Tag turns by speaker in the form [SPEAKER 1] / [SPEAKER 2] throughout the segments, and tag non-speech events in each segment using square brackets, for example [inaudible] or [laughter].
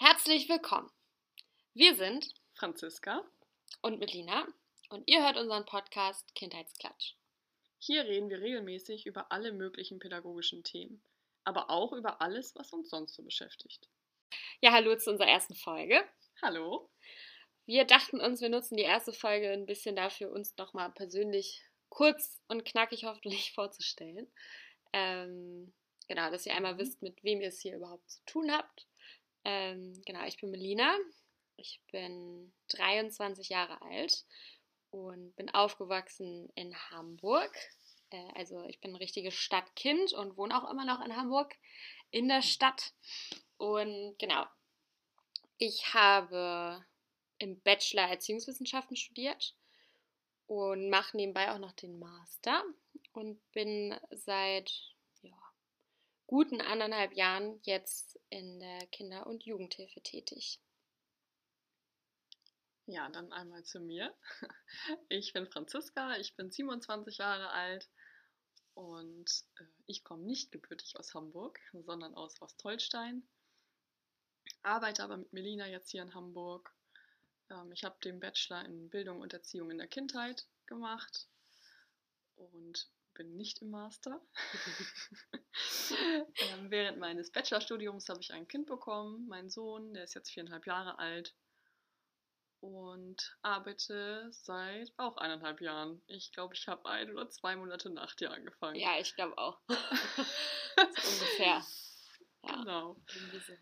[SPEAKER 1] Herzlich willkommen. Wir sind
[SPEAKER 2] Franziska
[SPEAKER 1] und Melina und ihr hört unseren Podcast Kindheitsklatsch.
[SPEAKER 2] Hier reden wir regelmäßig über alle möglichen pädagogischen Themen, aber auch über alles, was uns sonst so beschäftigt.
[SPEAKER 1] Ja, hallo zu unserer ersten Folge.
[SPEAKER 2] Hallo.
[SPEAKER 1] Wir dachten uns, wir nutzen die erste Folge ein bisschen dafür, uns nochmal persönlich kurz und knackig hoffentlich [laughs] vorzustellen. Ähm, genau, dass ihr einmal
[SPEAKER 2] Mhm.
[SPEAKER 1] wisst, mit wem ihr es hier überhaupt zu tun habt. Ähm, genau, ich bin Melina. Ich bin 23 Jahre alt und bin aufgewachsen in Hamburg. Äh, also ich bin ein richtiges Stadtkind und wohne auch immer noch in Hamburg in der Stadt. Und genau, ich habe im Bachelor Erziehungswissenschaften studiert und mache nebenbei auch noch den Master und bin seit guten anderthalb Jahren jetzt in der Kinder- und Jugendhilfe tätig.
[SPEAKER 2] Ja, dann einmal zu mir. [laughs] Ich bin Franziska, ich bin 27 Jahre alt und äh, ich komme nicht gebürtig aus Hamburg, sondern aus Ostholstein. Arbeite aber mit Melina jetzt hier in Hamburg. Ähm, ich habe den Bachelor in Bildung und Erziehung in der Kindheit gemacht und bin nicht im Master. [laughs] [laughs] ähm, während meines Bachelorstudiums habe ich ein Kind bekommen, meinen Sohn, der ist jetzt viereinhalb Jahre alt und arbeite seit auch eineinhalb Jahren. Ich glaube, ich habe ein oder zwei Monate nach dir angefangen.
[SPEAKER 1] Ja, ich glaube auch. [laughs] ungefähr. Ja,
[SPEAKER 2] Genau.
[SPEAKER 1] so.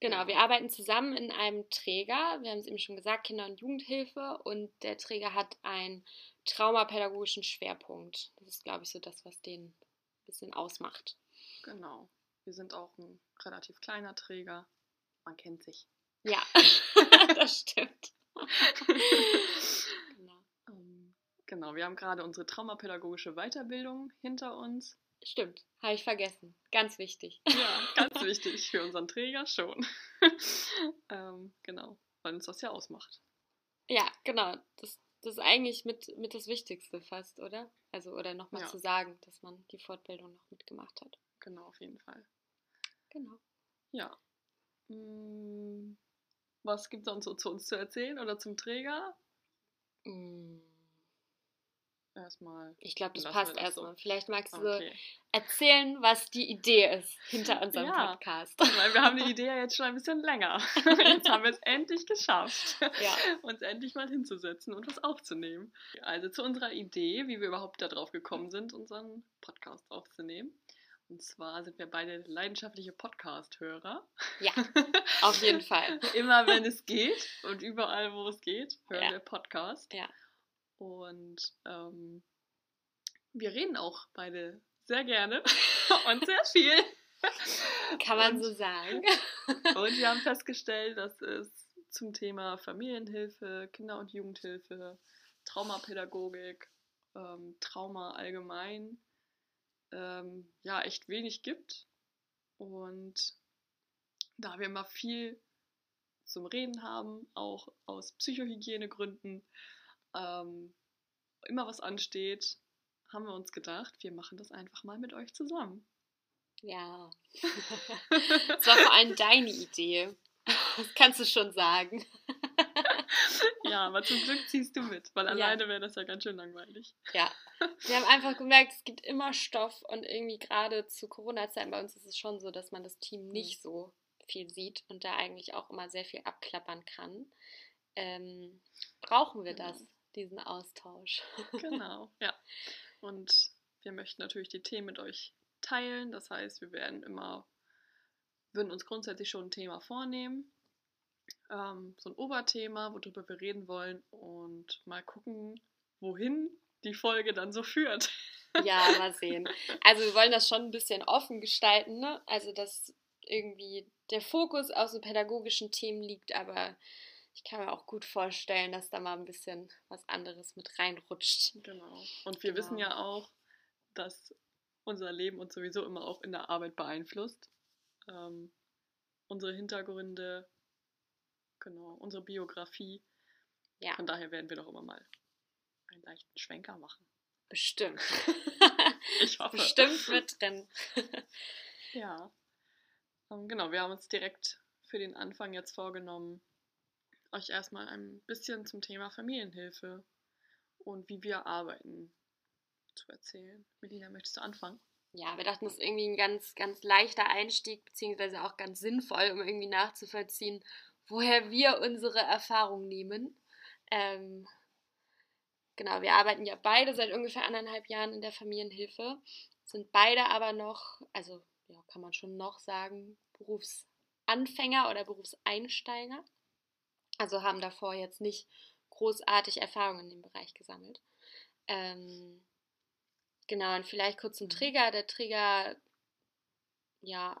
[SPEAKER 1] Genau, wir arbeiten zusammen in einem Träger. Wir haben es eben schon gesagt, Kinder- und Jugendhilfe. Und der Träger hat einen traumapädagogischen Schwerpunkt. Das ist, glaube ich, so das, was den ein bisschen ausmacht.
[SPEAKER 2] Genau. Wir sind auch ein relativ kleiner Träger. Man kennt sich.
[SPEAKER 1] Ja, [laughs] [laughs] das stimmt. [laughs] genau.
[SPEAKER 2] Ähm, genau, wir haben gerade unsere traumapädagogische Weiterbildung hinter uns.
[SPEAKER 1] Stimmt, habe ich vergessen. Ganz wichtig.
[SPEAKER 2] Ja, ganz wichtig für unseren Träger schon. ähm, genau, weil uns das ja ausmacht.
[SPEAKER 1] Ja, genau. Das, das ist eigentlich mit, mit das Wichtigste fast, oder? Also, oder nochmal
[SPEAKER 2] Ja.
[SPEAKER 1] zu sagen, dass man die Fortbildung noch mitgemacht hat.
[SPEAKER 2] Genau, auf jeden Fall.
[SPEAKER 1] Genau.
[SPEAKER 2] Ja. Mm, Was gibt es sonst so zu uns zu erzählen oder zum Träger?
[SPEAKER 1] Mm,
[SPEAKER 2] Erstmal.
[SPEAKER 1] Ich glaube, das passt erstmal.
[SPEAKER 2] so.
[SPEAKER 1] Vielleicht magst du
[SPEAKER 2] Okay.
[SPEAKER 1] erzählen, was die Idee ist hinter [laughs] unserem
[SPEAKER 2] Ja.
[SPEAKER 1] Podcast.
[SPEAKER 2] Weil wir haben die [laughs] Idee ja jetzt schon ein bisschen länger. [laughs] Jetzt haben wir es endlich geschafft,
[SPEAKER 1] Ja.
[SPEAKER 2] uns endlich mal hinzusetzen und was aufzunehmen. Also zu unserer Idee, wie wir überhaupt darauf gekommen sind, unseren Podcast aufzunehmen. Und zwar sind wir beide leidenschaftliche Podcast-Hörer.
[SPEAKER 1] Ja, auf jeden Fall.
[SPEAKER 2] Immer wenn es geht und überall, wo es geht, hören
[SPEAKER 1] Ja.
[SPEAKER 2] wir Podcast.
[SPEAKER 1] Ja.
[SPEAKER 2] Und ähm, wir reden auch beide sehr gerne [laughs] und sehr viel.
[SPEAKER 1] Kann man
[SPEAKER 2] Und-
[SPEAKER 1] so sagen.
[SPEAKER 2] Und wir haben [laughs] festgestellt, dass es zum Thema Familienhilfe, Kinder- und Jugendhilfe, Traumapädagogik, ähm, Trauma allgemein, ähm, ja, echt wenig gibt. Und da wir immer viel zum Reden haben, auch aus Psychohygienegründen, ähm, immer was ansteht, haben wir uns gedacht, wir machen das einfach mal mit euch zusammen.
[SPEAKER 1] Ja. [laughs] Das war vor allem deine Idee. Das kannst du schon sagen.
[SPEAKER 2] Ja, aber zum Glück ziehst du mit, weil
[SPEAKER 1] Ja.
[SPEAKER 2] alleine wäre das ja ganz schön langweilig.
[SPEAKER 1] Ja. Wir haben einfach gemerkt, es gibt immer Stoff und irgendwie gerade zu Corona-Zeiten bei uns ist es schon so, dass man das Team nicht so viel sieht und da eigentlich auch immer sehr viel abklappern kann. Ähm, brauchen wir
[SPEAKER 2] Genau.
[SPEAKER 1] das, diesen Austausch? [laughs]
[SPEAKER 2] Genau, ja. Und wir möchten natürlich die Themen mit euch teilen. Das heißt, wir werden immer, würden uns grundsätzlich schon ein Thema vornehmen. Ähm, so ein Oberthema, worüber wir reden wollen und mal gucken, wohin die Folge dann so führt. [laughs]
[SPEAKER 1] Ja, mal sehen. Also wir wollen das schon ein bisschen offen gestalten, ne? Also dass irgendwie der Fokus auf so pädagogischen Themen liegt, aber ich kann mir auch gut vorstellen, dass da mal ein bisschen was anderes mit reinrutscht.
[SPEAKER 2] Genau. Und wir
[SPEAKER 1] Genau.
[SPEAKER 2] wissen ja auch, dass unser Leben uns sowieso immer auch in der Arbeit beeinflusst. Ähm, unsere Hintergründe, genau, unsere Biografie.
[SPEAKER 1] Ja.
[SPEAKER 2] Von daher werden wir doch immer mal einen leichten Schwenker machen.
[SPEAKER 1] Bestimmt. [laughs]
[SPEAKER 2] Ich hoffe.
[SPEAKER 1] Bestimmt mit drin. [laughs]
[SPEAKER 2] Ja. Ähm, genau, wir haben uns direkt für den Anfang jetzt vorgenommen, euch erstmal ein bisschen zum Thema Familienhilfe und wie wir arbeiten zu erzählen. Melina, möchtest du anfangen?
[SPEAKER 1] Ja, wir dachten, das ist irgendwie ein ganz, ganz leichter Einstieg, beziehungsweise auch ganz sinnvoll, um irgendwie nachzuvollziehen, woher wir unsere Erfahrung nehmen. Ähm, genau, wir arbeiten ja beide seit ungefähr anderthalb Jahren in der Familienhilfe, sind beide aber noch, also ja, kann man schon noch sagen, Berufsanfänger oder Berufseinsteiger. Also haben davor jetzt nicht großartig Erfahrungen in dem Bereich gesammelt. Ähm, genau, und vielleicht kurz zum mhm. Trigger. Der Trigger, ja,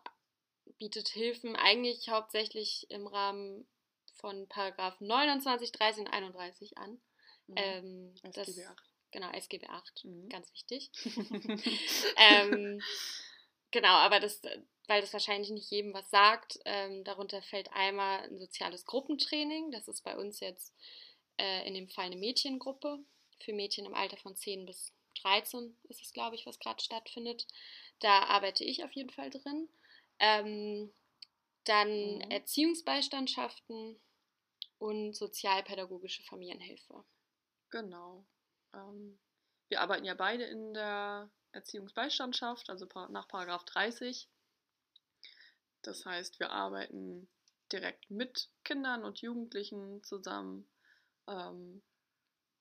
[SPEAKER 1] bietet Hilfen eigentlich hauptsächlich im Rahmen von Paragraphen 29, 30 und 31 an. Mhm. Ähm, SGB das, 8. Genau, SGB 8, mhm. ganz wichtig. [laughs] ähm, genau, aber das, weil das wahrscheinlich nicht jedem was sagt, ähm, darunter fällt einmal ein soziales Gruppentraining. Das ist bei uns jetzt äh, in dem Fall eine Mädchengruppe für Mädchen im Alter von 10 bis 13 ist es, glaube ich, was gerade stattfindet. Da arbeite ich auf jeden Fall drin. Ähm, dann mhm. Erziehungsbeistandschaften und sozialpädagogische Familienhilfe.
[SPEAKER 2] Genau. Ähm, wir arbeiten ja beide in der Erziehungsbeistandschaft, also nach Paragraph 30. Das heißt, wir arbeiten direkt mit Kindern und Jugendlichen zusammen. Ähm,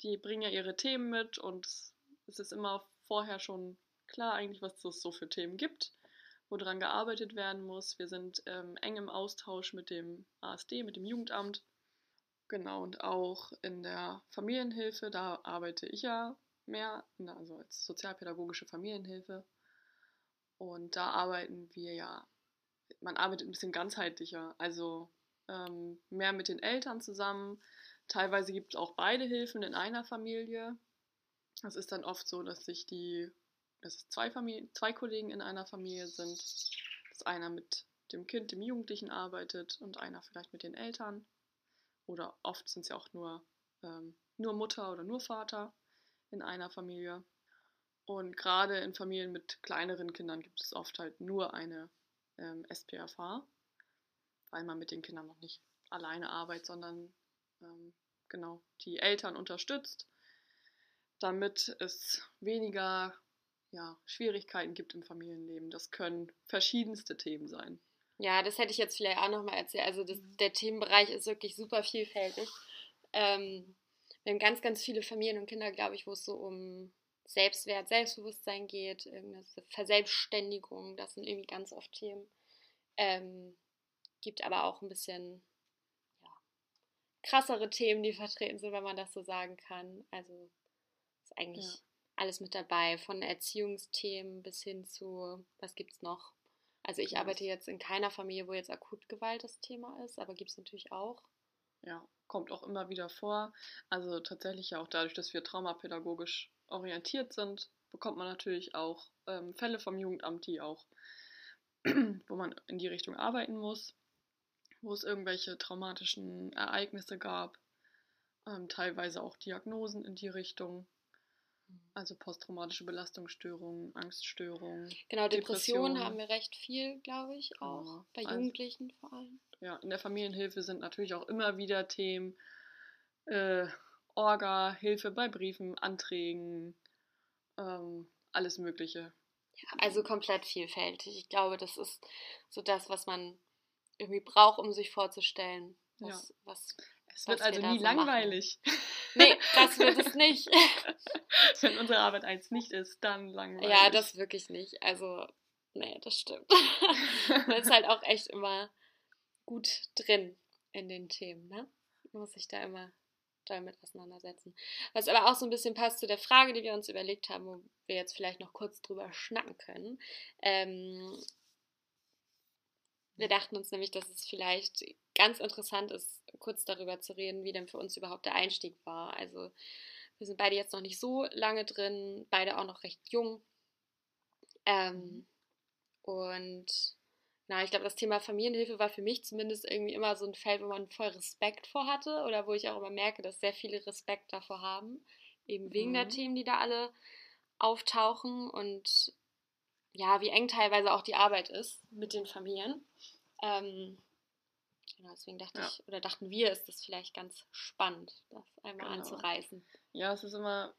[SPEAKER 2] die bringen ja ihre Themen mit und es ist immer vorher schon klar eigentlich, was es so für Themen gibt woran gearbeitet werden muss. Wir sind ähm, eng im Austausch mit dem ASD, mit dem Jugendamt. Genau, und auch in der Familienhilfe, da arbeite ich ja mehr, also als sozialpädagogische Familienhilfe. Und da arbeiten wir ja, man arbeitet ein bisschen ganzheitlicher, also ähm, mehr mit den Eltern zusammen. Teilweise gibt es auch beide Hilfen in einer Familie. Das ist dann oft so, dass sich die dass es zwei, Familie, zwei Kollegen in einer Familie sind, dass einer mit dem Kind, dem Jugendlichen arbeitet und einer vielleicht mit den Eltern. Oder oft sind es ja auch nur, ähm, nur Mutter oder nur Vater in einer Familie. Und gerade in Familien mit kleineren Kindern gibt es oft halt nur eine ähm, SPFH, weil man mit den Kindern noch nicht alleine arbeitet, sondern ähm, genau die Eltern unterstützt, damit es weniger ja, Schwierigkeiten gibt im Familienleben. Das können verschiedenste Themen sein.
[SPEAKER 1] Ja, das hätte ich jetzt vielleicht auch nochmal erzählt. Also das, mhm. der Themenbereich ist wirklich super vielfältig. Ähm, wir haben ganz, ganz viele Familien und Kinder, glaube ich, wo es so um Selbstwert, Selbstbewusstsein geht, irgendeine Verselbstständigung, das sind irgendwie ganz oft Themen. Ähm, gibt aber auch ein bisschen ja, krassere Themen, die vertreten sind, wenn man das so sagen kann. Also ist eigentlich ja alles mit dabei, von Erziehungsthemen bis hin zu, was gibt es noch? Also ich arbeite jetzt in keiner Familie, wo jetzt Akutgewalt das Thema ist, aber gibt es natürlich auch.
[SPEAKER 2] Ja, kommt auch immer wieder vor. Also tatsächlich ja auch dadurch, dass wir traumapädagogisch orientiert sind, bekommt man natürlich auch ähm, Fälle vom Jugendamt, die auch, [clears throat] wo man in die Richtung arbeiten muss, wo es irgendwelche traumatischen Ereignisse gab, ähm, teilweise auch Diagnosen in die Richtung. Also posttraumatische Belastungsstörungen, Angststörungen.
[SPEAKER 1] Genau, Depressionen Depression. haben wir recht viel, glaube ich, auch. Genau. Bei also Jugendlichen also, vor allem.
[SPEAKER 2] Ja, in der Familienhilfe sind natürlich auch immer wieder Themen. Äh, Orga, Hilfe bei Briefen, Anträgen, ähm, alles Mögliche.
[SPEAKER 1] Ja, also komplett vielfältig. Ich glaube, das ist so das, was man irgendwie braucht, um sich vorzustellen, was,
[SPEAKER 2] ja. was es wird also nie so langweilig.
[SPEAKER 1] Machen. Nee, das wird es nicht. [laughs]
[SPEAKER 2] Wenn unsere Arbeit eins nicht ist, dann langweilig.
[SPEAKER 1] Ja, das wirklich nicht. Also, nee, das stimmt. [laughs] Man ist halt auch echt immer gut drin in den Themen, ne? Man muss sich da immer damit auseinandersetzen. Was aber auch so ein bisschen passt zu der Frage, die wir uns überlegt haben, wo wir jetzt vielleicht noch kurz drüber schnacken können. Ähm, wir dachten uns nämlich, dass es vielleicht ganz interessant ist, kurz darüber zu reden, wie denn für uns überhaupt der Einstieg war. Also wir sind beide jetzt noch nicht so lange drin, beide auch noch recht jung. Ähm, und na, ich glaube, das Thema Familienhilfe war für mich zumindest irgendwie immer so ein Feld, wo man voll Respekt vor hatte oder wo ich auch immer merke, dass sehr viele Respekt davor haben, eben wegen mhm. der Themen, die da alle auftauchen und ja, wie eng teilweise auch die Arbeit ist mit den Familien. Ähm, genau, deswegen dachte
[SPEAKER 2] Ja.
[SPEAKER 1] ich, oder dachten wir, ist das vielleicht ganz spannend, das einmal
[SPEAKER 2] Genau.
[SPEAKER 1] anzureißen.
[SPEAKER 2] Ja, es ist immer,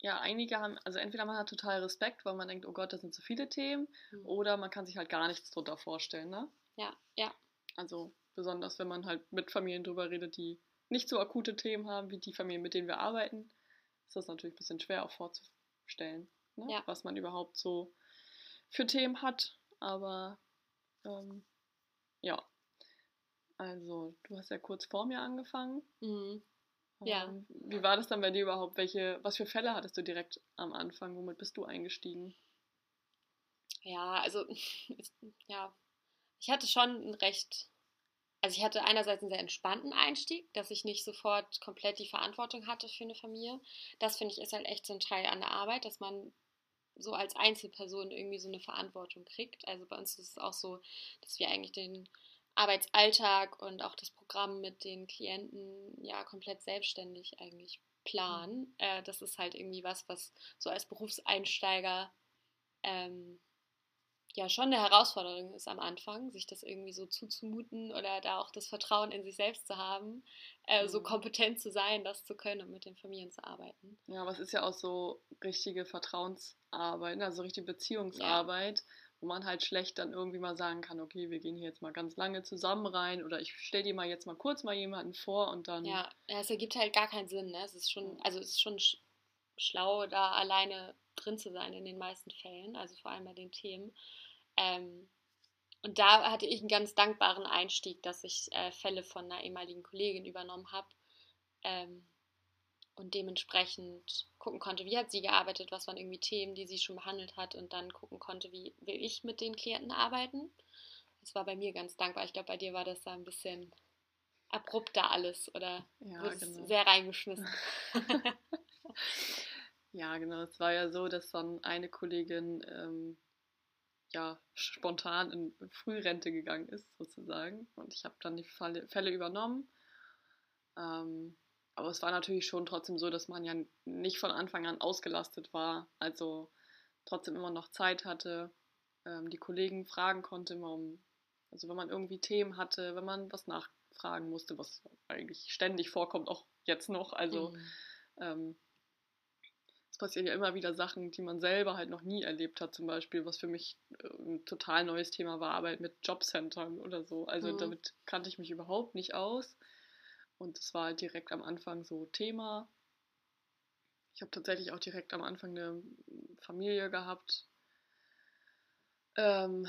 [SPEAKER 2] ja, einige haben, also entweder man hat total Respekt, weil man denkt, oh Gott, das sind so viele Themen,
[SPEAKER 1] Mhm.
[SPEAKER 2] oder man kann sich halt gar nichts drunter vorstellen, ne?
[SPEAKER 1] Ja, ja,
[SPEAKER 2] Also besonders, wenn man halt mit Familien drüber redet, die nicht so akute Themen haben wie die Familien, mit denen wir arbeiten, ist das natürlich ein bisschen schwer auch vorzustellen, ne?
[SPEAKER 1] Ja.
[SPEAKER 2] was man überhaupt so für Themen hat. Aber ähm, ja, also du hast ja kurz vor mir angefangen.
[SPEAKER 1] mhm. Ja.
[SPEAKER 2] Wie war das dann bei dir überhaupt? Welche, was für Fälle hattest du direkt am Anfang? Womit bist du eingestiegen?
[SPEAKER 1] Ja, also, ja, ich hatte schon ein recht, also ich hatte einerseits einen sehr entspannten Einstieg, dass ich nicht sofort komplett die Verantwortung hatte für eine Familie. Das finde ich ist halt echt so ein Teil an der Arbeit, dass man so als Einzelperson irgendwie so eine Verantwortung kriegt. Also bei uns ist es auch so, dass wir eigentlich den Arbeitsalltag und auch das Programm mit den Klienten ja komplett selbstständig eigentlich planen. Äh, das ist halt irgendwie was, was so als Berufseinsteiger ähm, ja schon eine Herausforderung ist am Anfang, sich das irgendwie so zuzumuten oder da auch das Vertrauen in sich selbst zu haben, äh, so
[SPEAKER 2] Mhm.
[SPEAKER 1] kompetent zu sein, das zu können und mit den Familien zu arbeiten.
[SPEAKER 2] Ja, aber es ist ja auch so richtige Vertrauensarbeit, ne? also richtige Beziehungsarbeit, wo man halt schlecht dann irgendwie mal sagen kann, okay, wir gehen hier jetzt mal ganz lange zusammen rein oder ich stell dir mal jetzt mal kurz mal jemanden vor und dann.
[SPEAKER 1] Ja, es ergibt halt gar keinen Sinn. Ne? Es ist schon, also es ist schon sch schlau, da alleine drin zu sein in den meisten Fällen, also vor allem bei den Themen. Ähm, und da hatte ich einen ganz dankbaren Einstieg, dass ich äh, Fälle von einer ehemaligen Kollegin übernommen habe ähm, und dementsprechend gucken konnte, wie hat sie gearbeitet, was waren irgendwie Themen, die sie schon behandelt hat und dann gucken konnte, wie will ich mit den Klienten arbeiten. Das war bei mir ganz dankbar. Ich glaube, bei dir war das da ein bisschen abrupter alles oder
[SPEAKER 2] Ja, genau.
[SPEAKER 1] sehr reingeschmissen. [laughs]
[SPEAKER 2] Ja, genau. Es war ja so, dass dann eine Kollegin ähm, ja spontan in Frührente gegangen ist, sozusagen. Und ich habe dann die Falle, Fälle übernommen. Ähm, aber es war natürlich schon trotzdem so, dass man ja nicht von Anfang an ausgelastet war. Also trotzdem immer noch Zeit hatte, ähm, die Kollegen fragen konnte, immer um, also wenn man irgendwie Themen hatte, wenn man was nachfragen musste, was eigentlich ständig vorkommt, auch jetzt noch. Also
[SPEAKER 1] Mhm.
[SPEAKER 2] ähm, es passieren ja immer wieder Sachen, die man selber halt noch nie erlebt hat. Zum Beispiel, was für mich äh, ein total neues Thema war, Arbeit mit Jobcentern oder so. Also
[SPEAKER 1] Mhm.
[SPEAKER 2] damit kannte ich mich überhaupt nicht aus. Und es war halt direkt am Anfang so Thema. Ich habe tatsächlich auch direkt am Anfang eine Familie gehabt ähm,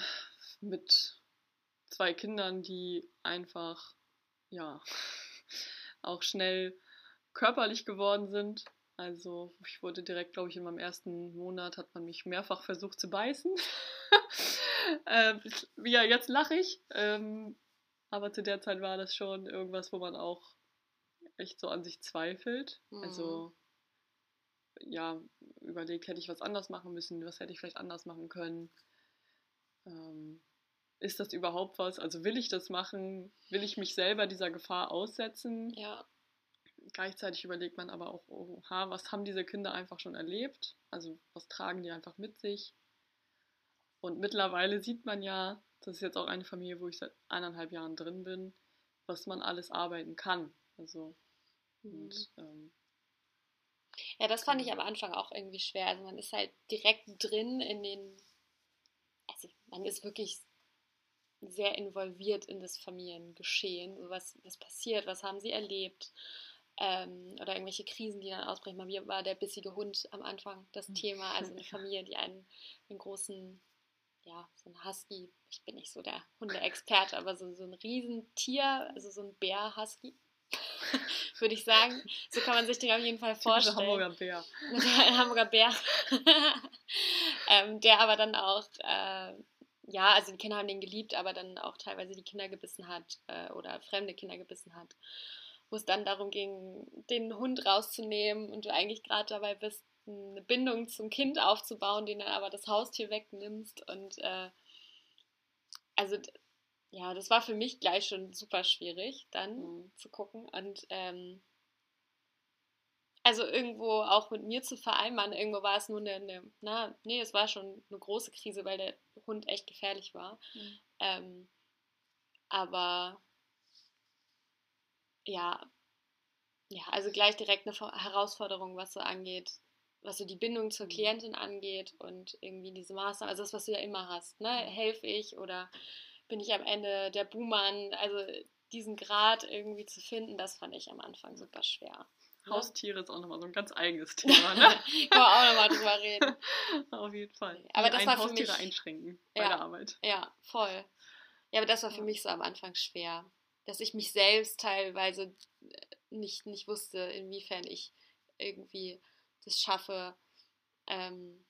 [SPEAKER 2] mit zwei Kindern, die einfach, ja, [laughs] auch schnell körperlich geworden sind. Also ich wurde direkt, glaube ich, in meinem ersten Monat hat man mich mehrfach versucht zu beißen. [laughs] ähm, ja, jetzt lache ich. Ähm, aber zu der Zeit war das schon irgendwas, wo man auch echt so an sich zweifelt.
[SPEAKER 1] Mhm.
[SPEAKER 2] Also ja, überlegt, hätte ich was anders machen müssen, was hätte ich vielleicht anders machen können. Ähm, ist das überhaupt was? Also will ich das machen? Will ich mich selber dieser Gefahr aussetzen?
[SPEAKER 1] Ja,
[SPEAKER 2] Gleichzeitig überlegt man aber auch, oha, was haben diese Kinder einfach schon erlebt? Also was tragen die einfach mit sich? Und mittlerweile sieht man ja, das ist jetzt auch eine Familie, wo ich seit eineinhalb Jahren drin bin, was man alles arbeiten kann. Also. Und ähm,
[SPEAKER 1] ja, das fand ich
[SPEAKER 2] Genau.
[SPEAKER 1] am Anfang auch irgendwie schwer. Also man ist halt direkt drin in den, also man ist wirklich sehr involviert in das Familiengeschehen. So was, was passiert, was haben sie erlebt? Ähm, oder irgendwelche Krisen, die dann ausbrechen. Bei mir war der bissige Hund am Anfang das
[SPEAKER 2] Mhm.
[SPEAKER 1] Thema. Also eine [laughs] Familie, die einen, einen großen, ja, so ein Husky, ich bin nicht so der Hundeexperte, aber so, so ein Riesentier, also so ein Bär-Husky, [laughs] würde ich sagen. So kann man sich den auf jeden Fall vorstellen.
[SPEAKER 2] Hamburger Bär.
[SPEAKER 1] Ein [laughs] Hamburger Bär. [laughs] ähm, der aber dann auch, äh, ja, also die Kinder haben den geliebt, aber dann auch teilweise die Kinder gebissen hat äh, oder fremde Kinder gebissen hat. Wo es dann darum ging, den Hund rauszunehmen und du eigentlich gerade dabei bist, eine Bindung zum Kind aufzubauen, den dann aber das Haustier wegnimmst. Und äh, also ja, das war für mich gleich schon super schwierig, dann
[SPEAKER 2] Mhm.
[SPEAKER 1] zu gucken. Und ähm, also irgendwo auch mit mir zu vereinbaren, irgendwo war es nur eine, eine, na, nee, es war schon eine große Krise, weil der Hund echt gefährlich war.
[SPEAKER 2] Mhm.
[SPEAKER 1] Ähm, Aber ja, ja, also gleich direkt eine Herausforderung, was so angeht, was so die Bindung zur mhm. Klientin angeht und irgendwie diese Maßnahmen, also das, was du ja immer hast, ne? Mhm. Helfe ich oder bin ich am Ende der Buhmann? Also diesen Grad irgendwie zu finden, das fand ich am Anfang super schwer.
[SPEAKER 2] Haustiere ist auch nochmal so ein ganz eigenes Thema, ne? [laughs]
[SPEAKER 1] Kann man auch nochmal drüber reden. [laughs]
[SPEAKER 2] Auf jeden Fall.
[SPEAKER 1] Aber das war
[SPEAKER 2] Haustiere
[SPEAKER 1] für mich,
[SPEAKER 2] einschränken bei ja, der Arbeit.
[SPEAKER 1] Ja, voll. Ja, aber das war für ja. mich so am Anfang schwer. Dass ich mich selbst teilweise nicht, nicht wusste, inwiefern ich irgendwie das schaffe, ähm,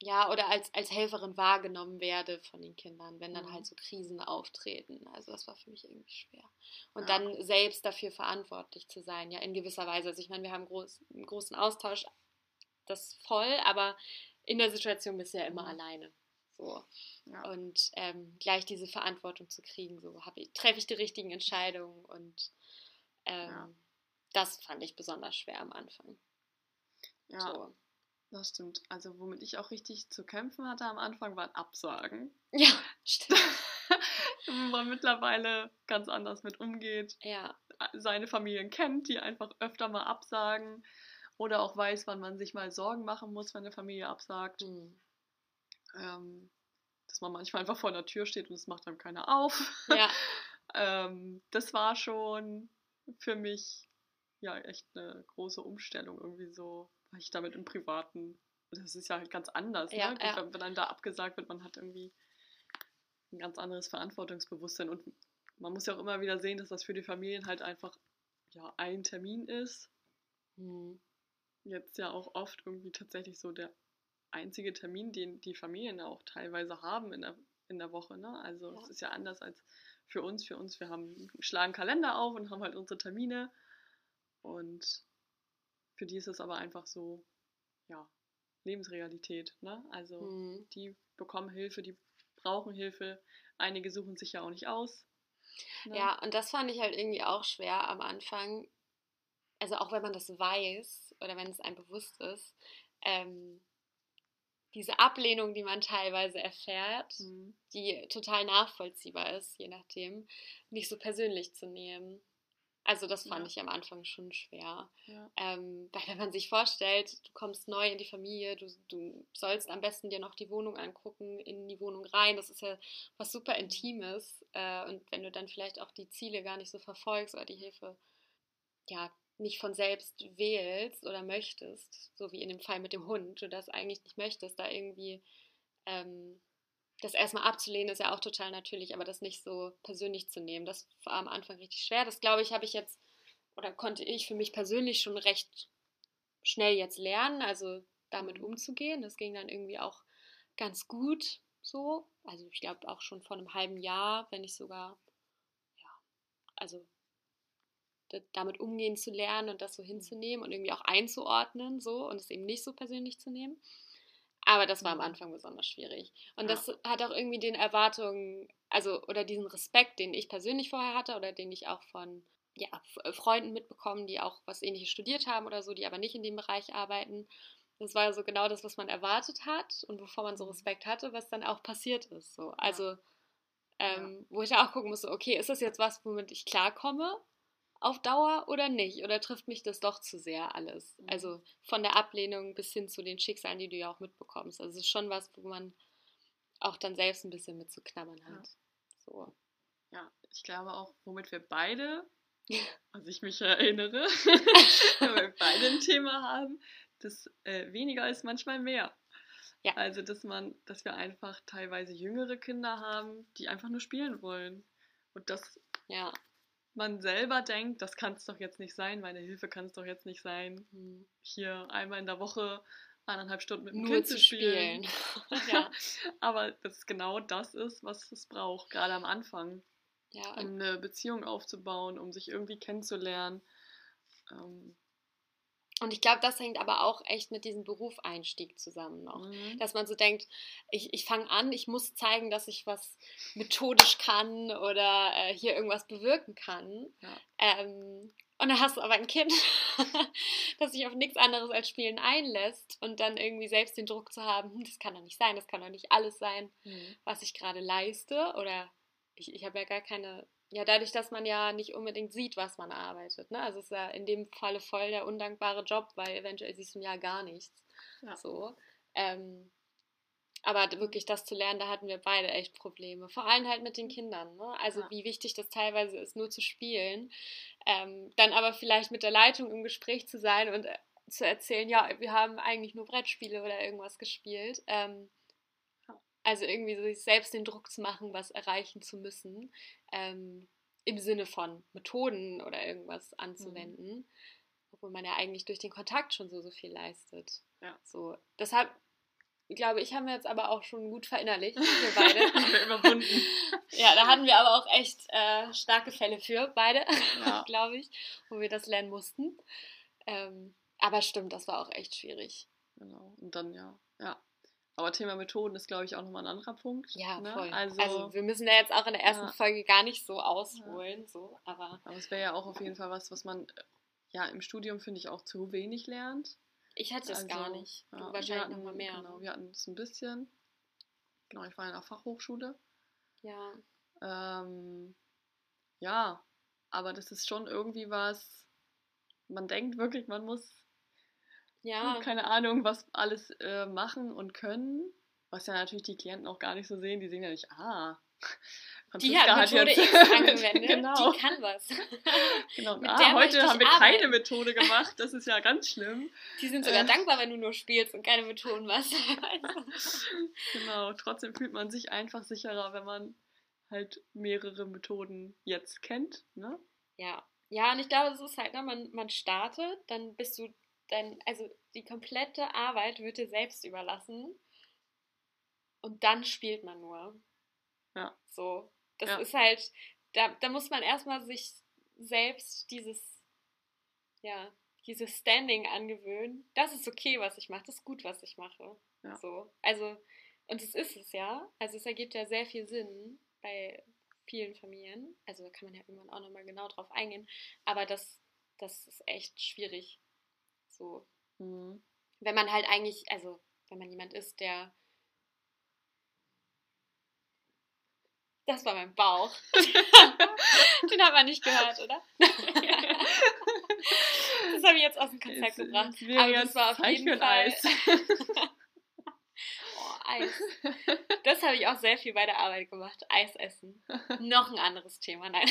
[SPEAKER 1] ja, oder als, als Helferin wahrgenommen werde von den Kindern, wenn dann mhm. halt so Krisen auftreten. Also das war für mich irgendwie schwer. Und ja. dann selbst dafür verantwortlich zu sein, ja, in gewisser Weise. Also ich meine, wir haben groß, einen großen Austausch, das voll, aber in der Situation bist du ja immer mhm. alleine. So. Ja. Und ähm, gleich diese Verantwortung zu kriegen, so ich, treffe ich die richtigen Entscheidungen und ähm, ja. das fand ich besonders schwer am Anfang.
[SPEAKER 2] Ja. So. Das stimmt. Also womit ich auch richtig zu kämpfen hatte am Anfang, waren Absagen.
[SPEAKER 1] Ja, stimmt. [laughs]
[SPEAKER 2] Wo man mittlerweile ganz anders mit umgeht.
[SPEAKER 1] Ja.
[SPEAKER 2] Seine Familien kennt, die einfach öfter mal absagen. Oder auch weiß, wann man sich mal Sorgen machen muss, wenn eine Familie absagt. Mhm. Ähm, dass man manchmal einfach vor der Tür steht und es macht einem keiner auf.
[SPEAKER 1] Ja. [laughs]
[SPEAKER 2] ähm, das war schon für mich ja echt eine große Umstellung irgendwie so ich damit im Privaten, das ist ja halt ganz anders, ja, ne? ja. wenn einem da abgesagt wird, man hat irgendwie ein ganz anderes Verantwortungsbewusstsein und man muss ja auch immer wieder sehen, dass das für die Familien halt einfach ja ein Termin ist. Mhm. Jetzt ja auch oft irgendwie tatsächlich so der einzige Termin, den die Familien auch teilweise haben in der, in der Woche. Ne? Also ja. es ist ja anders als für uns. Für uns, wir haben schlagen Kalender auf und haben halt unsere Termine. Und für die ist es aber einfach so, ja, Lebensrealität. Ne? Also mhm. die bekommen Hilfe, die brauchen Hilfe. Einige suchen sich ja auch nicht aus.
[SPEAKER 1] Ne? Ja, und das fand ich halt irgendwie auch schwer am Anfang. Also auch wenn man das weiß oder wenn es einem bewusst ist, ähm, diese Ablehnung, die man teilweise erfährt, mhm. die total nachvollziehbar ist, je nachdem, nicht so persönlich zu nehmen. Also das fand ja. ich am Anfang schon schwer. Ja. Ähm, weil wenn man sich vorstellt, du kommst neu in die Familie, du, du sollst am besten dir noch die Wohnung angucken, in die Wohnung rein, das ist ja was super Intimes. Äh, und wenn du dann vielleicht auch die Ziele gar nicht so verfolgst oder die Hilfe ja nicht von selbst wählst oder möchtest, so wie in dem Fall mit dem Hund, du das eigentlich nicht möchtest, da irgendwie ähm, das erstmal abzulehnen ist ja auch total natürlich, aber das nicht so persönlich zu nehmen, das war am Anfang richtig schwer. Das glaube ich, habe ich jetzt oder konnte ich für mich persönlich schon recht schnell jetzt lernen, also damit mhm. umzugehen. Das ging dann irgendwie auch ganz gut so. Also ich glaube auch schon vor einem halben Jahr, wenn nicht sogar, ja, also damit umgehen zu lernen und das so hinzunehmen und irgendwie auch einzuordnen so und es eben nicht so persönlich zu nehmen. Aber das war am mhm. Anfang besonders schwierig. Und ja. das hat auch irgendwie den Erwartungen, also oder diesen Respekt, den ich persönlich vorher hatte oder den ich auch von ja, äh, Freunden mitbekommen, die auch was ähnliches studiert haben oder so, die aber nicht in dem Bereich arbeiten. Das war so genau das, was man erwartet hat und wovor man so mhm. Respekt hatte, was dann auch passiert ist. So. Also, ähm, ja. wo ich auch gucken musste, okay, ist das jetzt was, womit ich klarkomme? Auf Dauer oder nicht? Oder trifft mich das doch zu sehr alles? Mhm. Also von der Ablehnung bis hin zu den Schicksalen, die du ja auch mitbekommst. Also es ist schon was, wo man auch dann selbst ein bisschen mit zu knabbern hat. Ja. So.
[SPEAKER 2] Ja, ich glaube auch, womit wir beide, [laughs] als ich mich erinnere, [laughs] wir beide ein Thema haben, dass äh, weniger ist manchmal mehr. Ja. Also, dass man, dass wir einfach teilweise jüngere Kinder haben, die einfach nur spielen wollen. Und das
[SPEAKER 1] ja
[SPEAKER 2] man selber denkt, das kann es doch jetzt nicht sein, meine Hilfe kann es doch jetzt nicht sein, hier einmal in der Woche eineinhalb Stunden mit dem Nur Kind zu spielen. spielen. [laughs] ja. Aber das genau das ist, was es braucht, gerade am Anfang. Ja. Um eine Beziehung aufzubauen, um sich irgendwie kennenzulernen. Ähm,
[SPEAKER 1] und ich glaube, das hängt aber auch echt mit diesem Berufeinstieg zusammen noch. Mhm. Dass man so denkt, ich, ich fange an, ich muss zeigen, dass ich was methodisch kann oder äh, hier irgendwas bewirken kann. Ja. Ähm, und dann hast du aber ein Kind, [laughs] das sich auf nichts anderes als Spielen einlässt und dann irgendwie selbst den Druck zu haben, hm, das kann doch nicht sein, das kann doch nicht alles sein, mhm. was ich gerade leiste oder ich, ich habe ja gar keine, ja, dadurch, dass man ja nicht unbedingt sieht, was man arbeitet. Ne? Also es ist ja in dem Falle voll der undankbare Job, weil eventuell siehst du ja gar nichts. Ja. So. Ähm, aber wirklich das zu lernen, da hatten wir beide echt Probleme. Vor allem halt mit den Kindern. Ne? Also ja. wie wichtig das teilweise ist, nur zu spielen. Ähm, dann aber vielleicht mit der Leitung im Gespräch zu sein und äh, zu erzählen, ja, wir haben eigentlich nur Brettspiele oder irgendwas gespielt. Ähm, also irgendwie sich selbst den Druck zu machen, was erreichen zu müssen. Ähm, Im Sinne von Methoden oder irgendwas anzuwenden. Mhm. Obwohl man ja eigentlich durch den Kontakt schon so, so viel leistet. Ja. So. Deshalb glaube ich, haben wir jetzt aber auch schon gut verinnerlicht, [laughs] wir beide. überwunden. [laughs] ja, da hatten wir aber auch echt äh, starke Fälle für, beide, ja. [laughs] glaube ich, wo wir das lernen mussten. Ähm, aber stimmt, das war auch echt schwierig.
[SPEAKER 2] Genau, und dann ja, ja. Aber Thema Methoden ist, glaube ich, auch nochmal ein anderer Punkt. Ja, ne?
[SPEAKER 1] voll. Also, also, wir müssen da jetzt auch in der ersten ja. Folge gar nicht so ausholen, ja. so, aber...
[SPEAKER 2] Aber es wäre ja auch auf jeden Fall was, was man ja im Studium, finde ich, auch zu wenig lernt.
[SPEAKER 1] Ich hatte es also, gar nicht. Du ja, wahrscheinlich nochmal mehr.
[SPEAKER 2] Genau, wir hatten es ein bisschen. Genau, ich war in einer Fachhochschule.
[SPEAKER 1] Ja.
[SPEAKER 2] Ähm, ja, aber das ist schon irgendwie was, man denkt wirklich, man muss, ja. keine Ahnung, was alles äh, machen und können. Was ja natürlich die Klienten auch gar nicht so sehen. Die sehen ja nicht, ah, [laughs]
[SPEAKER 1] die hat Methode hat [laughs] X angewendet, genau. die kann was. [laughs]
[SPEAKER 2] genau. ah, heute haben wir arbeiten. keine Methode gemacht, das ist ja ganz schlimm.
[SPEAKER 1] Die sind sogar äh. dankbar, wenn du nur spielst und keine Methoden machst.
[SPEAKER 2] genau, trotzdem fühlt man sich einfach sicherer, wenn man halt mehrere Methoden jetzt kennt, ne?
[SPEAKER 1] Ja. Ja, und ich glaube, es ist halt, ne, man, man startet, dann bist du dann, also die komplette Arbeit wird dir selbst überlassen und dann spielt man nur.
[SPEAKER 2] Ja.
[SPEAKER 1] So. Das ja. ist halt, da, da muss man erstmal sich selbst dieses, ja, dieses Standing angewöhnen. Das ist okay, was ich mache, das ist gut, was ich mache. Ja. So. Also, und es ist es ja. Also es ergibt ja sehr viel Sinn bei vielen Familien. Also da kann man ja irgendwann auch nochmal genau drauf eingehen. Aber das, das ist echt schwierig. So. Mhm. Wenn man halt eigentlich, also wenn man jemand ist, der Das war mein Bauch. [laughs] Den hat man nicht gehört, oder? [laughs] das habe ich jetzt aus dem Konzept gebracht. Aber das war auf jeden Fall. Eis. [laughs] oh, Eis. Das habe ich auch sehr viel bei der Arbeit gemacht. Eis essen. Noch ein anderes Thema, nein.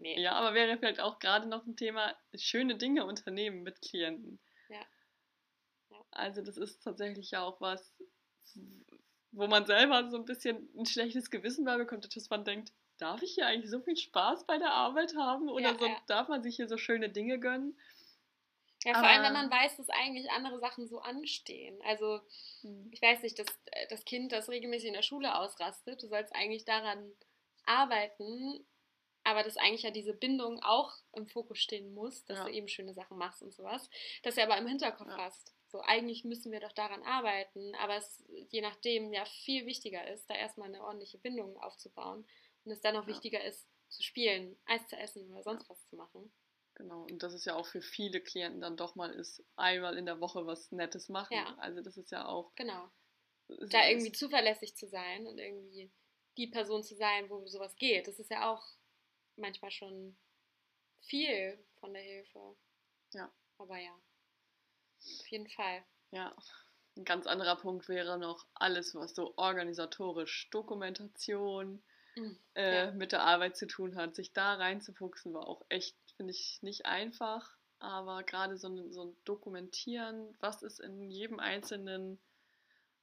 [SPEAKER 2] Nee. Ja, aber wäre vielleicht auch gerade noch ein Thema, schöne Dinge unternehmen mit Klienten.
[SPEAKER 1] Ja.
[SPEAKER 2] ja. Also das ist tatsächlich ja auch was, wo man selber so ein bisschen ein schlechtes Gewissen bei bekommt, dass man denkt, darf ich hier eigentlich so viel Spaß bei der Arbeit haben oder ja, so, ja. darf man sich hier so schöne Dinge gönnen?
[SPEAKER 1] Ja, vor allem, wenn man weiß, dass eigentlich andere Sachen so anstehen. Also, hm. ich weiß nicht, dass äh, das Kind, das regelmäßig in der Schule ausrastet, du sollst eigentlich daran arbeiten, aber dass eigentlich ja diese Bindung auch im Fokus stehen muss, dass ja. du eben schöne Sachen machst und sowas, dass du aber im Hinterkopf ja. hast. So, eigentlich müssen wir doch daran arbeiten, aber es je nachdem ja viel wichtiger ist, da erstmal eine ordentliche Bindung aufzubauen und es dann auch ja. wichtiger ist, zu spielen, Eis zu essen oder sonst was zu machen.
[SPEAKER 2] Genau, und das ist ja auch für viele Klienten dann doch mal ist, einmal in der Woche was Nettes machen. Ja. Also das ist ja auch.
[SPEAKER 1] Genau. Da irgendwie zuverlässig zu sein und irgendwie die Person zu sein, wo sowas geht, das ist ja auch manchmal schon viel von der Hilfe.
[SPEAKER 2] Ja.
[SPEAKER 1] Aber ja. Auf jeden Fall.
[SPEAKER 2] Ja. Ein ganz anderer Punkt wäre noch alles, was so organisatorisch, Dokumentation mhm. äh, ja. mit der Arbeit zu tun hat. Sich da reinzufuchsen war auch echt, finde ich, nicht einfach. Aber gerade so ein, so ein Dokumentieren, was ist in jedem einzelnen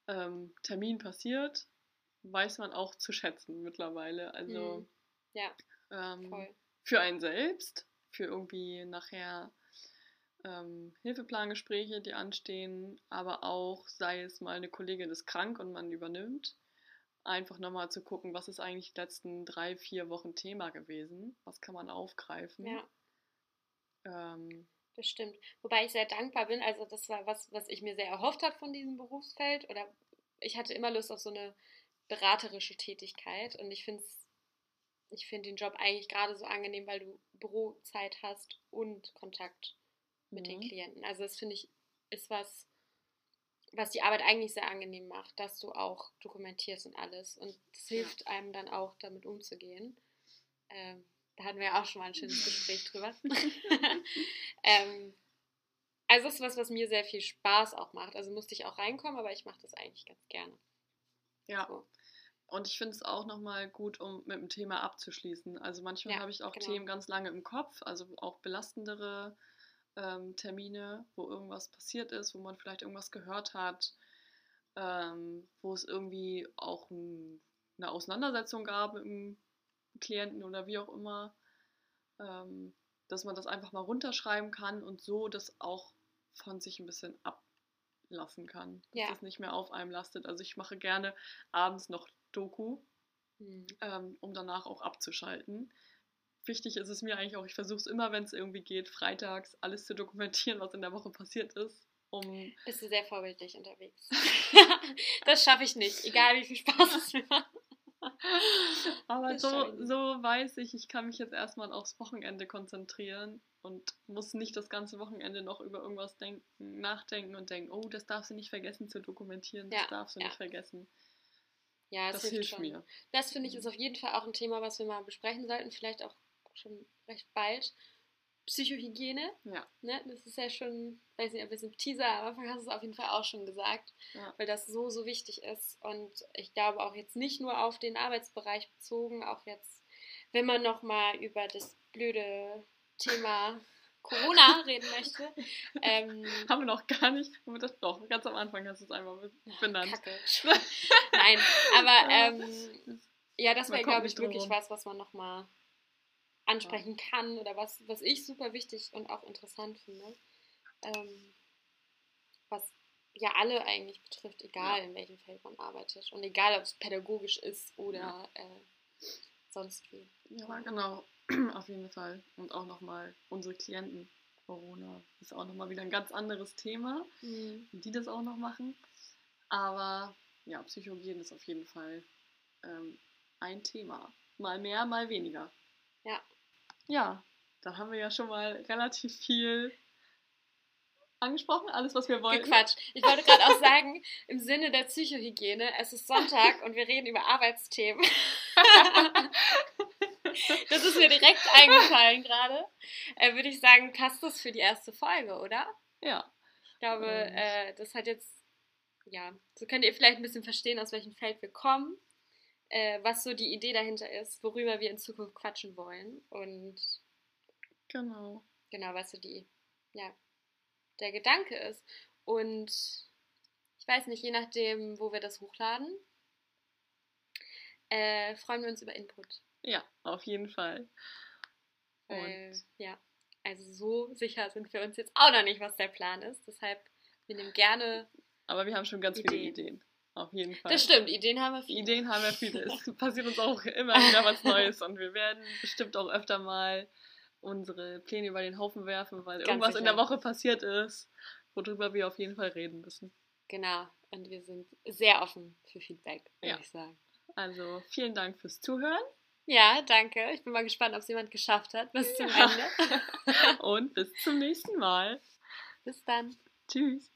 [SPEAKER 2] ähm, Termin passiert, weiß man auch zu schätzen mittlerweile. Also
[SPEAKER 1] mhm. ja,
[SPEAKER 2] ähm, für einen selbst, für irgendwie nachher ähm, Hilfeplangespräche, die anstehen, aber auch, sei es mal eine Kollegin ist krank und man übernimmt, einfach nochmal zu gucken, was ist eigentlich die letzten drei, vier Wochen Thema gewesen, was kann man aufgreifen.
[SPEAKER 1] Ja. Ähm, das stimmt. Wobei ich sehr dankbar bin, also das war was, was ich mir sehr erhofft habe von diesem Berufsfeld oder ich hatte immer Lust auf so eine beraterische Tätigkeit und ich finde ich finde den Job eigentlich gerade so angenehm, weil du Bürozeit hast und Kontakt mit mhm. den Klienten. Also das finde ich ist was, was die Arbeit eigentlich sehr angenehm macht, dass du auch dokumentierst und alles. Und das hilft ja. einem dann auch, damit umzugehen. Ähm, da hatten wir ja auch schon mal ein schönes Gespräch [laughs] drüber. [laughs] ähm, also das ist was, was mir sehr viel Spaß auch macht. Also musste ich auch reinkommen, aber ich mache das eigentlich ganz gerne.
[SPEAKER 2] Ja. So. Und ich finde es auch nochmal gut, um mit dem Thema abzuschließen. Also manchmal ja, habe ich auch genau. Themen ganz lange im Kopf, also auch belastendere ähm, Termine, wo irgendwas passiert ist, wo man vielleicht irgendwas gehört hat, ähm, wo es irgendwie auch ein, eine Auseinandersetzung gab mit dem Klienten oder wie auch immer, ähm, dass man das einfach mal runterschreiben kann und so das auch von sich ein bisschen ablassen kann, dass ja. das nicht mehr auf einem lastet. Also ich mache gerne abends noch Doku, mhm. ähm, um danach auch abzuschalten wichtig ist es mir eigentlich auch, ich versuche es immer, wenn es irgendwie geht, freitags alles zu dokumentieren, was in der Woche passiert ist. Um
[SPEAKER 1] Bist du sehr vorbildlich unterwegs. [laughs] das schaffe ich nicht, egal wie viel Spaß es mir macht. [laughs]
[SPEAKER 2] Aber so, so weiß ich, ich kann mich jetzt erstmal aufs Wochenende konzentrieren und muss nicht das ganze Wochenende noch über irgendwas denken, nachdenken und denken, oh, das darfst du nicht vergessen zu dokumentieren, das ja, darfst du ja. nicht vergessen.
[SPEAKER 1] Ja, das, das hilft, hilft mir. Das finde ich ist auf jeden Fall auch ein Thema, was wir mal besprechen sollten, vielleicht auch schon recht bald. Psychohygiene. Ja. Ne? Das ist ja schon, weiß nicht, ein Teaser, am Anfang hast du es auf jeden Fall auch schon gesagt, ja. weil das so, so wichtig ist. Und ich glaube auch jetzt nicht nur auf den Arbeitsbereich bezogen, auch jetzt, wenn man nochmal über das blöde Thema Corona reden möchte. Ähm, [laughs]
[SPEAKER 2] haben wir noch gar nicht, das doch, ganz am Anfang hast du es einmal benannt. Kacke. [laughs]
[SPEAKER 1] Nein, aber [laughs] ähm, ja, das wäre, glaube ich, wirklich was, was man nochmal ansprechen kann oder was, was ich super wichtig und auch interessant finde. Ähm, was ja alle eigentlich betrifft, egal ja. in welchem Feld man arbeitet und egal ob es pädagogisch ist oder ja. äh, sonst wie.
[SPEAKER 2] Ja, genau, [clears throat] auf jeden Fall. Und auch nochmal unsere Klienten. Corona ist auch nochmal wieder ein ganz anderes Thema, mhm. die das auch noch machen. Aber ja, Psychologie ist auf jeden Fall ähm, ein Thema. Mal mehr, mal weniger. Ja. Ja, da haben wir ja schon mal relativ viel angesprochen, alles, was wir wollen.
[SPEAKER 1] Quatsch. Ich wollte gerade auch sagen, im Sinne der Psychohygiene, es ist Sonntag und wir reden über Arbeitsthemen. [laughs] das ist mir direkt eingefallen gerade. Äh, Würde ich sagen, passt das für die erste Folge, oder? Ja. Ich glaube, äh, das hat jetzt, ja, so könnt ihr vielleicht ein bisschen verstehen, aus welchem Feld wir kommen äh, was so die Idee dahinter ist, worüber wir in Zukunft quatschen wollen. Und genau. Genau, was so die, ja, der Gedanke ist. Und ich weiß nicht, je nachdem, wo wir das hochladen, äh, freuen wir uns über Input.
[SPEAKER 2] Ja, auf jeden Fall.
[SPEAKER 1] Und Weil, ja, also so sicher sind wir uns jetzt auch noch nicht, was der Plan ist. Deshalb, wir nehmen gerne.
[SPEAKER 2] Aber wir haben schon ganz Ideen. viele Ideen. Auf jeden Fall.
[SPEAKER 1] Das stimmt, Ideen haben wir
[SPEAKER 2] viele. Ideen haben wir viele. Es [laughs] passiert uns auch immer wieder was Neues und wir werden bestimmt auch öfter mal unsere Pläne über den Haufen werfen, weil Ganz irgendwas sicher. in der Woche passiert ist, worüber wir auf jeden Fall reden müssen.
[SPEAKER 1] Genau, und wir sind sehr offen für Feedback, würde ja. ich sagen.
[SPEAKER 2] Also vielen Dank fürs Zuhören.
[SPEAKER 1] Ja, danke. Ich bin mal gespannt, ob es jemand geschafft hat bis zum ja.
[SPEAKER 2] Ende. [laughs] und bis zum nächsten Mal.
[SPEAKER 1] Bis dann.
[SPEAKER 2] Tschüss.